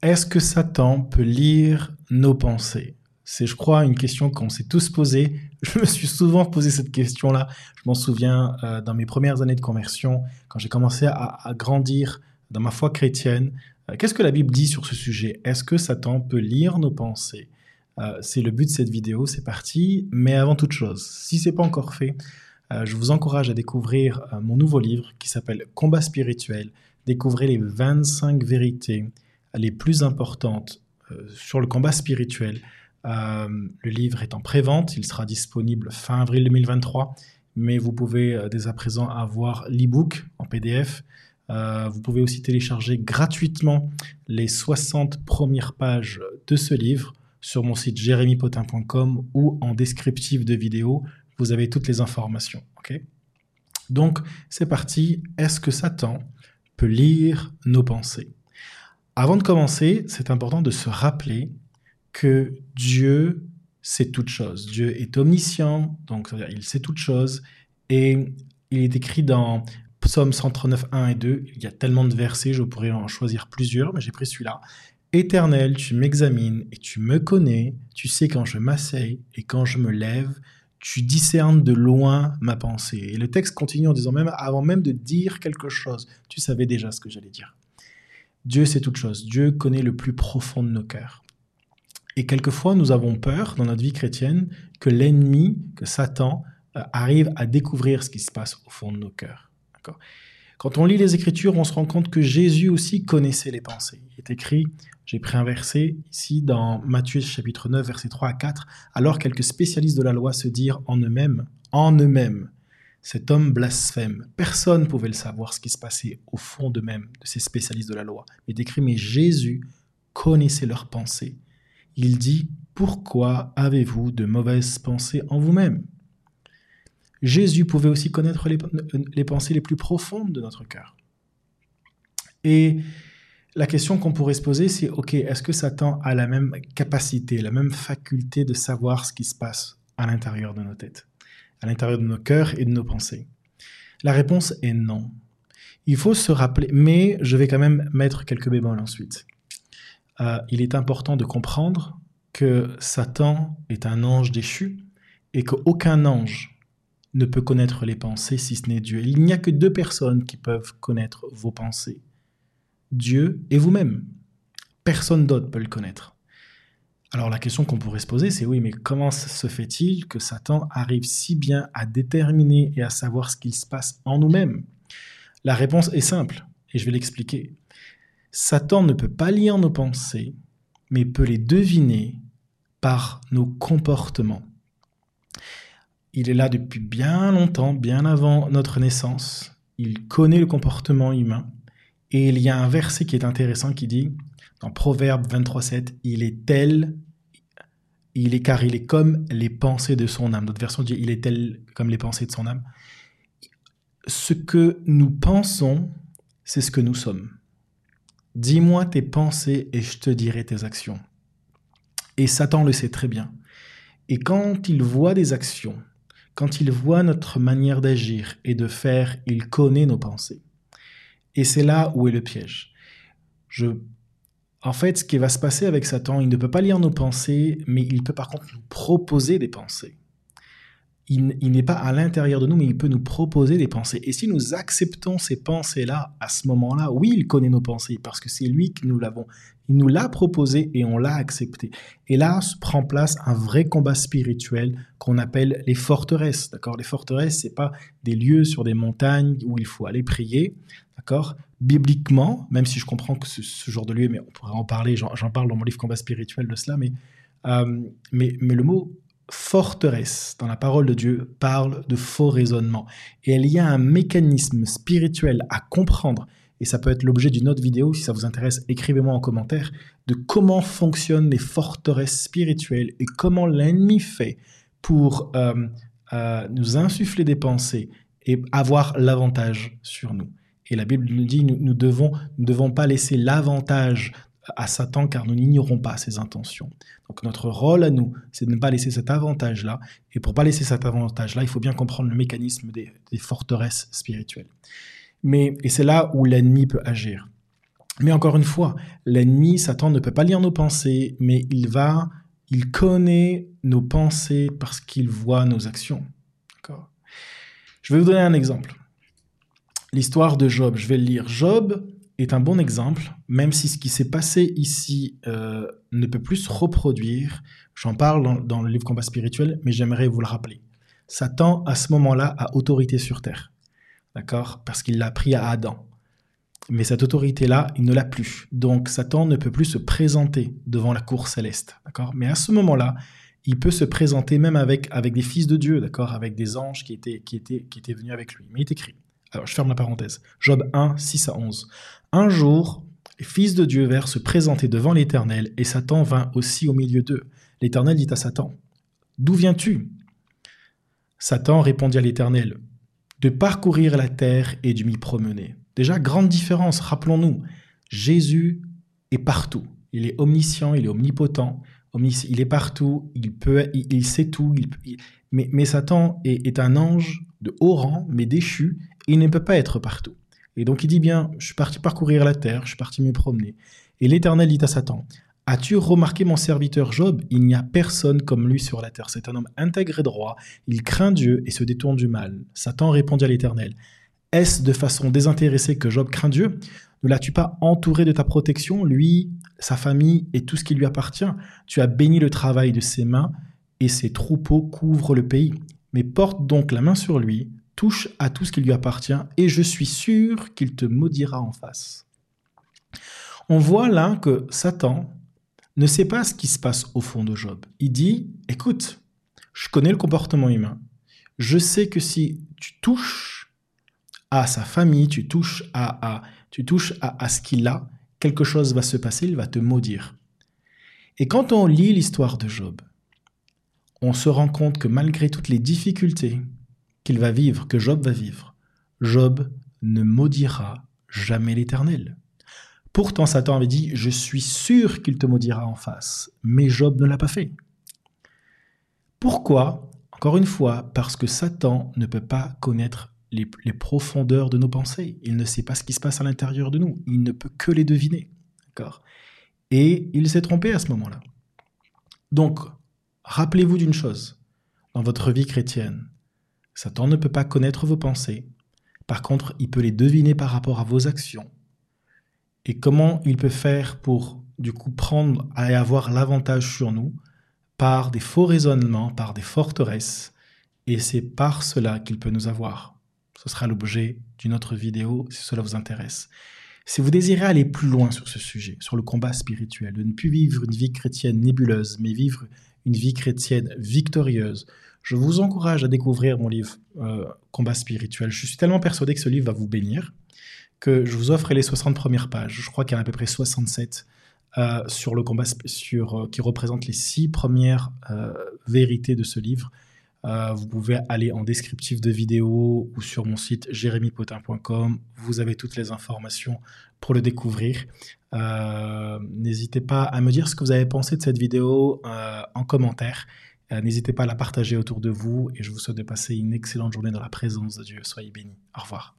Est-ce que Satan peut lire nos pensées? C'est, je crois, une question qu'on s'est tous posée. Je me suis souvent posé cette question-là. Je m'en souviens euh, dans mes premières années de conversion, quand j'ai commencé à, grandir dans ma foi chrétienne. Euh, qu'est-ce que la Bible dit sur ce sujet? Est-ce que Satan peut lire nos pensées? Euh, C'est le but de cette vidéo. C'est parti. Mais avant toute chose, si c'est pas encore fait, je vous encourage à découvrir mon nouveau livre qui s'appelle Combat spirituel. Découvrez les 25 vérités les plus importantes euh, sur le combat spirituel. Euh, le livre est en pré-vente, il sera disponible fin avril 2023, mais vous pouvez euh, dès à présent avoir l'e-book en PDF. vous pouvez aussi télécharger gratuitement les 60 premières pages de ce livre sur mon site jérémypotin.com ou en descriptif de vidéo. Vous avez toutes les informations. Donc, c'est parti. Est-ce que Satan peut lire nos pensées? Avant de commencer, c'est important de se rappeler que Dieu sait toutes choses. Dieu est omniscient, donc il sait toutes choses. Et il est écrit dans Psaume 139, 1 et 2. Il y a tellement de versets, je pourrais en choisir plusieurs, mais j'ai pris celui-là. Éternel, tu m'examines et tu me connais. Tu sais quand je m'asseye et quand je me lève. Tu discernes de loin ma pensée. Et le texte continue en disant même, avant même de dire quelque chose, tu savais déjà ce que j'allais dire. Dieu sait toute chose. Dieu connaît le plus profond de nos cœurs. Et quelquefois, nous avons peur dans notre vie chrétienne que l'ennemi, que Satan, euh, arrive à découvrir ce qui se passe au fond de nos cœurs. Quand on lit les Écritures, on se rend compte que Jésus aussi connaissait les pensées. Il est écrit, j'ai pris un verset ici dans Matthieu chapitre 9, versets 3 à 4, alors quelques spécialistes de la loi se dirent en eux-mêmes, en eux-mêmes, cet homme blasphème. Personne ne pouvait le savoir ce qui se passait au fond d'eux-mêmes, de ces spécialistes de la loi. Il décrit, mais Jésus connaissait leurs pensées. Il dit, pourquoi avez-vous de mauvaises pensées en vous-même? Jésus pouvait aussi connaître les, les, pensées les plus profondes de notre cœur. Et la question qu'on pourrait se poser, c'est, OK, est-ce que Satan a la même capacité, la même faculté de savoir ce qui se passe à l'intérieur de nos têtes? À l'intérieur de nos cœurs et de nos pensées La réponse est non. Il faut se rappeler, mais je vais quand même mettre quelques bémols ensuite. Euh, il est important de comprendre que Satan est un ange déchu et qu'aucun ange ne peut connaître les pensées si ce n'est Dieu. Il n'y a que deux personnes qui peuvent connaître vos pensées. Dieu et vous-même. Personne d'autre peut le connaître. Alors la question qu'on pourrait se poser, c'est oui, mais comment se fait-il que Satan arrive si bien à déterminer et à savoir ce qu'il se passe en nous-mêmes? La réponse est simple, et je vais l'expliquer. Satan ne peut pas lire nos pensées, mais peut les deviner par nos comportements. Il est là depuis bien longtemps, bien avant notre naissance. Il connaît le comportement humain. Et il y a un verset qui est intéressant qui dit, dans Proverbe 23.7, il est tel, il est car il est comme les pensées de son âme. Notre version dit il est tel comme les pensées de son âme. Ce que nous pensons, c'est ce que nous sommes. Dis-moi tes pensées et je te dirai tes actions. Et Satan le sait très bien. Et quand il voit des actions, quand il voit notre manière d'agir et de faire, il connaît nos pensées. Et c'est là où est le piège. Je en fait, ce qui va se passer avec Satan, il ne peut pas lire nos pensées, mais il peut par contre nous proposer des pensées. Il, n'est pas à l'intérieur de nous, mais il peut nous proposer des pensées. Et si nous acceptons ces pensées-là, à ce moment-là, oui, il connaît nos pensées, parce que c'est lui qui nous l'avons. Il nous l'a proposé et on l'a accepté. Et là se prend place un vrai combat spirituel qu'on appelle les forteresses. D'accord? Les forteresses, c'est pas des lieux sur des montagnes où il faut aller prier. D'accord? Bibliquement, même si je comprends que ce, genre de lieu, mais on pourrait en parler, j'en parle dans mon livre Combat spirituel de cela, mais, euh, mais, mais le mot forteresse dans la parole de Dieu parle de faux raisonnement. Et il y a un mécanisme spirituel à comprendre, et ça peut être l'objet d'une autre vidéo, si ça vous intéresse, écrivez-moi en commentaire, de comment fonctionnent les forteresses spirituelles et comment l'ennemi fait pour euh, euh, nous insuffler des pensées et avoir l'avantage sur nous. Et la Bible nous dit, nous ne devons, nous devons pas laisser l'avantage à Satan car nous n'ignorons pas ses intentions. Donc notre rôle à nous, c'est de ne pas laisser cet avantage-là. Et pour pas laisser cet avantage-là, il faut bien comprendre le mécanisme des, forteresses spirituelles. Mais, et c'est là où l'ennemi peut agir. Mais encore une fois, l'ennemi, Satan, ne peut pas lire nos pensées, mais il va, il connaît nos pensées parce qu'il voit nos actions. Je vais vous donner un exemple. L'histoire de Job, je vais le lire. Job est un bon exemple, même si ce qui s'est passé ici euh, ne peut plus se reproduire. J'en parle dans, le livre Combat spirituel, mais j'aimerais vous le rappeler. Satan, à ce moment-là, a autorité sur terre. D'accord? Parce qu'il l'a pris à Adam. Mais cette autorité-là, il ne l'a plus. Donc Satan ne peut plus se présenter devant la cour céleste. D'accord? Mais à ce moment-là, il peut se présenter même avec, avec des fils de Dieu, d'accord? Avec des anges qui étaient, qui, étaient, qui étaient venus avec lui. Mais il est écrit. Alors, je ferme la parenthèse. Job 1, 6 à 11. Un jour, les fils de Dieu vinrent se présenter devant l'Éternel, et Satan vint aussi au milieu d'eux. L'Éternel dit à Satan, D'où viens-tu? Satan répondit à l'Éternel, De parcourir la terre et de m'y promener. Déjà, grande différence, rappelons-nous, Jésus est partout. Il est omniscient, il est omnipotent, il est partout, il peut, il, sait tout. mais, Satan est, un ange de haut rang, mais déchu, il ne peut pas être partout. Et donc il dit bien, je suis parti parcourir la terre, je suis parti me promener. Et l'Éternel dit à Satan, As-tu remarqué mon serviteur Job? Il n'y a personne comme lui sur la terre. C'est un homme intègre et droit, il craint Dieu et se détourne du mal. Satan répondit à l'Éternel, est-ce de façon désintéressée que Job craint Dieu? Ne l'as-tu pas entouré de ta protection, lui, sa famille et tout ce qui lui appartient? Tu as béni le travail de ses mains et ses troupeaux couvrent le pays. Mais porte donc la main sur lui, touche à tout ce qui lui appartient et je suis sûr qu'il te maudira en face. On voit là que Satan ne sait pas ce qui se passe au fond de Job. Il dit, écoute, je connais le comportement humain. Je sais que si tu touches à sa famille, tu touches à, tu touches à, ce qu'il a, quelque chose va se passer, il va te maudire. Et quand on lit l'histoire de Job, on se rend compte que malgré toutes les difficultés qu'il va vivre, que Job va vivre, Job ne maudira jamais l'Éternel. Pourtant, Satan avait dit, je suis sûr qu'il te maudira en face, mais Job ne l'a pas fait. Pourquoi? Encore une fois, parce que Satan ne peut pas connaître les, profondeurs de nos pensées. Il ne sait pas ce qui se passe à l'intérieur de nous. Il ne peut que les deviner. Et il s'est trompé à ce moment-là. Donc, rappelez-vous d'une chose. Dans votre vie chrétienne, Satan ne peut pas connaître vos pensées. Par contre, il peut les deviner par rapport à vos actions. Et comment il peut faire pour, du coup, prendre et avoir l'avantage sur nous par des faux raisonnements, par des forteresses. Et c'est par cela qu'il peut nous avoir. Ce sera l'objet d'une autre vidéo si cela vous intéresse. Si vous désirez aller plus loin sur ce sujet, sur le combat spirituel, de ne plus vivre une vie chrétienne nébuleuse, mais vivre une vie chrétienne victorieuse, je vous encourage à découvrir mon livre euh, Combat spirituel. Je suis tellement persuadé que ce livre va vous bénir que je vous offre les 60 premières pages. Je crois qu'il y en a à peu près 67 euh, sur le combat sur, euh, qui représentent les six premières vérités de ce livre. Euh, vous pouvez aller en descriptif de vidéo ou sur mon site jérémypotin.com. Vous avez toutes les informations pour le découvrir. Euh, n'hésitez pas à me dire ce que vous avez pensé de cette vidéo euh, en commentaire. N'hésitez pas à la partager autour de vous et je vous souhaite de passer une excellente journée dans la présence de Dieu. Soyez bénis. Au revoir.